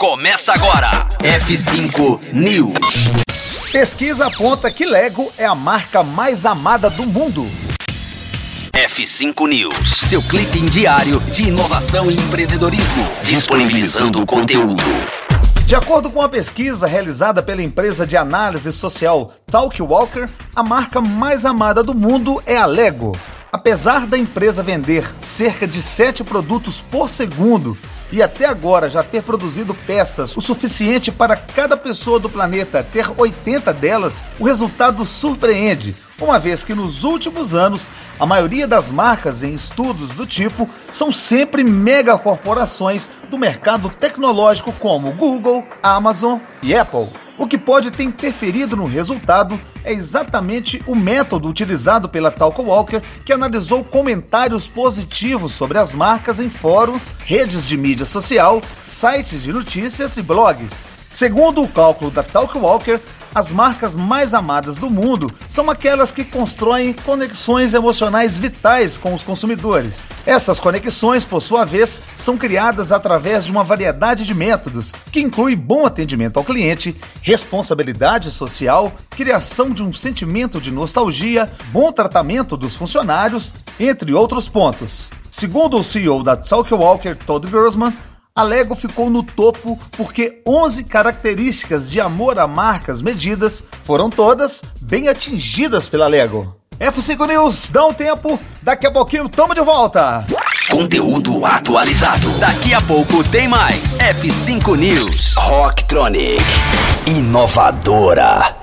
Começa agora. F5 News. Pesquisa aponta que Lego é a marca mais amada do mundo. F5 News, seu clipe diário de inovação e empreendedorismo, disponibilizando o conteúdo. De acordo com uma pesquisa realizada pela empresa de análise social Talkwalker, a marca mais amada do mundo é a Lego. Apesar da empresa vender cerca de 7 produtos por segundo e até agora já ter produzido peças o suficiente para cada pessoa do planeta ter 80 delas, o resultado surpreende, uma vez que nos últimos anos a maioria das marcas em estudos do tipo são sempre megacorporações do mercado tecnológico como Google, Amazon e Apple. O que pode ter interferido no resultado é exatamente o método utilizado pela Talco Walker, que analisou comentários positivos sobre as marcas em fóruns, redes de mídia social, sites de notícias e blogs. Segundo o cálculo da Talk Walker, as marcas mais amadas do mundo são aquelas que constroem conexões emocionais vitais com os consumidores. Essas conexões, por sua vez, são criadas através de uma variedade de métodos, que inclui bom atendimento ao cliente, responsabilidade social, criação de um sentimento de nostalgia, bom tratamento dos funcionários, entre outros pontos. Segundo o CEO da Talk Walker, Todd Grossman, a Lego ficou no topo porque 11 características de amor a marcas medidas foram todas bem atingidas pela Lego. F5 News, dá um tempo, daqui a pouquinho tamo de volta. Conteúdo atualizado. Daqui a pouco tem mais. F5 News. Rocktronic. Inovadora.